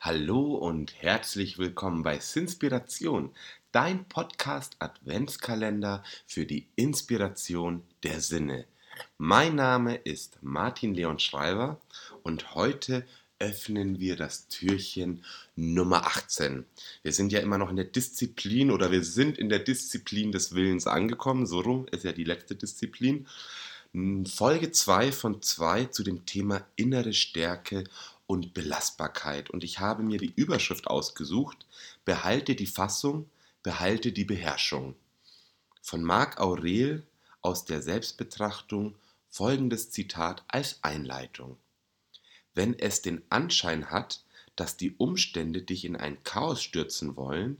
Hallo und herzlich willkommen bei Sinspiration, dein Podcast Adventskalender für die Inspiration der Sinne. Mein Name ist Martin Leon Schreiber und heute öffnen wir das Türchen Nummer 18. Wir sind ja immer noch in der Disziplin oder wir sind in der Disziplin des Willens angekommen. So rum ist ja die letzte Disziplin. Folge 2 von 2 zu dem Thema innere Stärke und Belastbarkeit. Und ich habe mir die Überschrift ausgesucht, Behalte die Fassung, behalte die Beherrschung. Von Marc Aurel aus der Selbstbetrachtung folgendes Zitat als Einleitung. Wenn es den Anschein hat, dass die Umstände dich in ein Chaos stürzen wollen,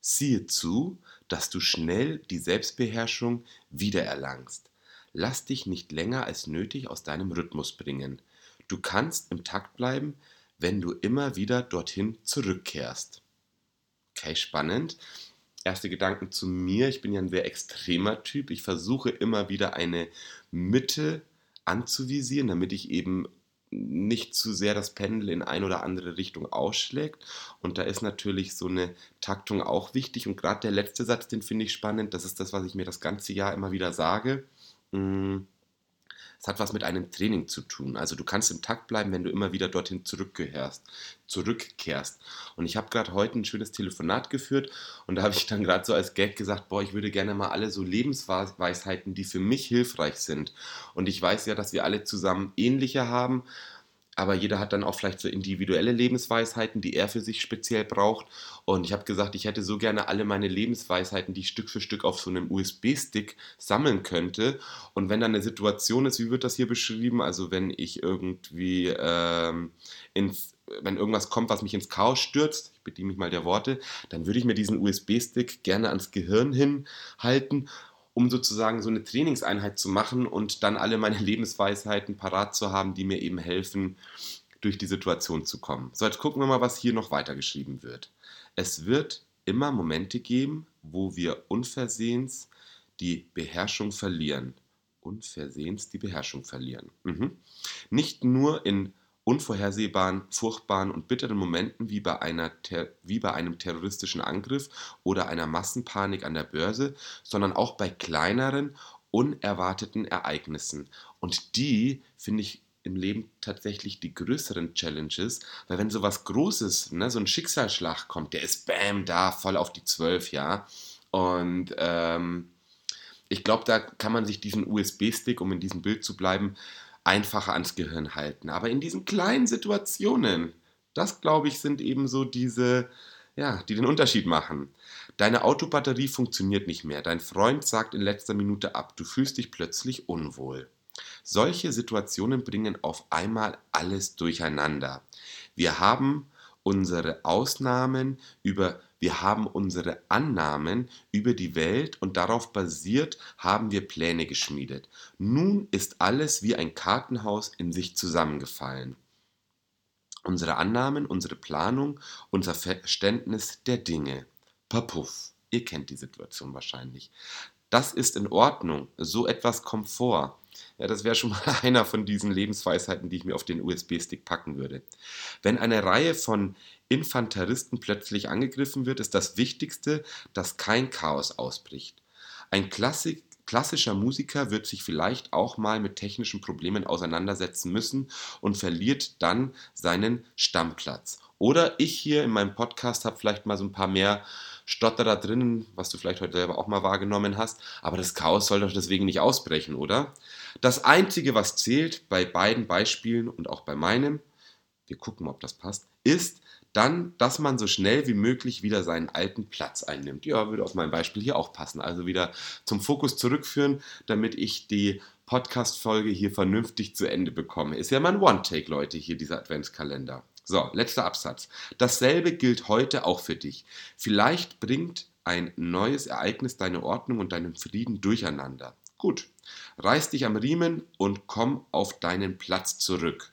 siehe zu, dass du schnell die Selbstbeherrschung wiedererlangst. Lass dich nicht länger als nötig aus deinem Rhythmus bringen. Du kannst im Takt bleiben, wenn du immer wieder dorthin zurückkehrst. Okay, spannend. Erste Gedanken zu mir. Ich bin ja ein sehr extremer Typ. Ich versuche immer wieder eine Mitte anzuvisieren, damit ich eben nicht zu sehr das Pendel in eine oder andere Richtung ausschlägt. Und da ist natürlich so eine Taktung auch wichtig. Und gerade der letzte Satz, den finde ich spannend. Das ist das, was ich mir das ganze Jahr immer wieder sage. Hm es hat was mit einem Training zu tun. Also du kannst im Takt bleiben, wenn du immer wieder dorthin zurückkehrst. zurückkehrst. Und ich habe gerade heute ein schönes Telefonat geführt und da habe ich dann gerade so als Gag gesagt, boah, ich würde gerne mal alle so Lebensweisheiten, die für mich hilfreich sind. Und ich weiß ja, dass wir alle zusammen ähnliche haben aber jeder hat dann auch vielleicht so individuelle Lebensweisheiten, die er für sich speziell braucht. Und ich habe gesagt, ich hätte so gerne alle meine Lebensweisheiten, die ich Stück für Stück auf so einem USB-Stick sammeln könnte. Und wenn dann eine Situation ist, wie wird das hier beschrieben? Also wenn ich irgendwie ähm, ins wenn irgendwas kommt, was mich ins Chaos stürzt, ich bediene mich mal der Worte, dann würde ich mir diesen USB-Stick gerne ans Gehirn hinhalten um sozusagen so eine Trainingseinheit zu machen und dann alle meine Lebensweisheiten parat zu haben, die mir eben helfen, durch die Situation zu kommen. So, jetzt gucken wir mal, was hier noch weitergeschrieben wird. Es wird immer Momente geben, wo wir unversehens die Beherrschung verlieren. Unversehens die Beherrschung verlieren. Mhm. Nicht nur in unvorhersehbaren, furchtbaren und bitteren Momenten wie bei, einer, wie bei einem terroristischen Angriff oder einer Massenpanik an der Börse, sondern auch bei kleineren, unerwarteten Ereignissen. Und die finde ich im Leben tatsächlich die größeren Challenges, weil wenn so was Großes, ne, so ein Schicksalsschlag kommt, der ist bam da, voll auf die Zwölf, ja. Und ähm, ich glaube, da kann man sich diesen USB-Stick, um in diesem Bild zu bleiben, einfacher ans Gehirn halten. Aber in diesen kleinen Situationen, das glaube ich, sind eben so diese, ja, die den Unterschied machen. Deine Autobatterie funktioniert nicht mehr. Dein Freund sagt in letzter Minute ab. Du fühlst dich plötzlich unwohl. Solche Situationen bringen auf einmal alles durcheinander. Wir haben unsere Ausnahmen über wir haben unsere Annahmen über die Welt und darauf basiert haben wir Pläne geschmiedet. Nun ist alles wie ein Kartenhaus in sich zusammengefallen. Unsere Annahmen, unsere Planung, unser Verständnis der Dinge. Papuff, ihr kennt die Situation wahrscheinlich. Das ist in Ordnung, so etwas kommt vor. Ja, das wäre schon mal einer von diesen Lebensweisheiten, die ich mir auf den USB-Stick packen würde. Wenn eine Reihe von Infanteristen plötzlich angegriffen wird, ist das Wichtigste, dass kein Chaos ausbricht. Ein Klassik, klassischer Musiker wird sich vielleicht auch mal mit technischen Problemen auseinandersetzen müssen und verliert dann seinen Stammplatz. Oder ich hier in meinem Podcast habe vielleicht mal so ein paar mehr Stotterer drinnen, was du vielleicht heute selber auch mal wahrgenommen hast, aber das Chaos soll doch deswegen nicht ausbrechen, oder? Das Einzige, was zählt bei beiden Beispielen und auch bei meinem, wir gucken ob das passt, ist, dann, dass man so schnell wie möglich wieder seinen alten Platz einnimmt. Ja, würde auf mein Beispiel hier auch passen. Also wieder zum Fokus zurückführen, damit ich die Podcast-Folge hier vernünftig zu Ende bekomme. Ist ja mein One-Take, Leute, hier dieser Adventskalender. So, letzter Absatz. Dasselbe gilt heute auch für dich. Vielleicht bringt ein neues Ereignis deine Ordnung und deinen Frieden durcheinander. Gut, reiß dich am Riemen und komm auf deinen Platz zurück.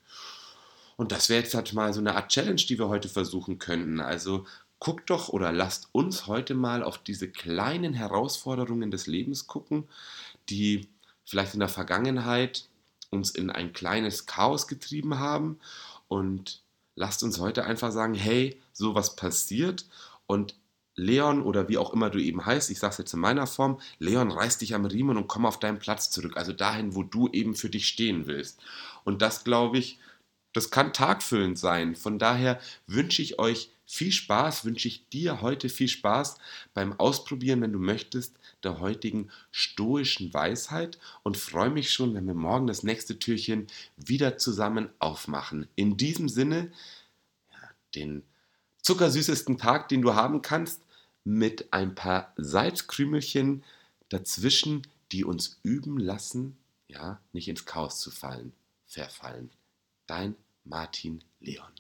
Und das wäre jetzt halt mal so eine Art Challenge, die wir heute versuchen könnten. Also guckt doch oder lasst uns heute mal auf diese kleinen Herausforderungen des Lebens gucken, die vielleicht in der Vergangenheit uns in ein kleines Chaos getrieben haben und lasst uns heute einfach sagen, hey, sowas passiert und Leon oder wie auch immer du eben heißt, ich sage es jetzt in meiner Form, Leon reiß dich am Riemen und komm auf deinen Platz zurück, also dahin, wo du eben für dich stehen willst. Und das glaube ich, das kann tagfüllend sein. Von daher wünsche ich euch viel Spaß, wünsche ich dir heute viel Spaß beim Ausprobieren, wenn du möchtest, der heutigen stoischen Weisheit und freue mich schon, wenn wir morgen das nächste Türchen wieder zusammen aufmachen. In diesem Sinne, den zuckersüßesten Tag, den du haben kannst, mit ein paar Salzkrümelchen dazwischen, die uns üben lassen, ja, nicht ins Chaos zu fallen, verfallen. Dein Martin Leon.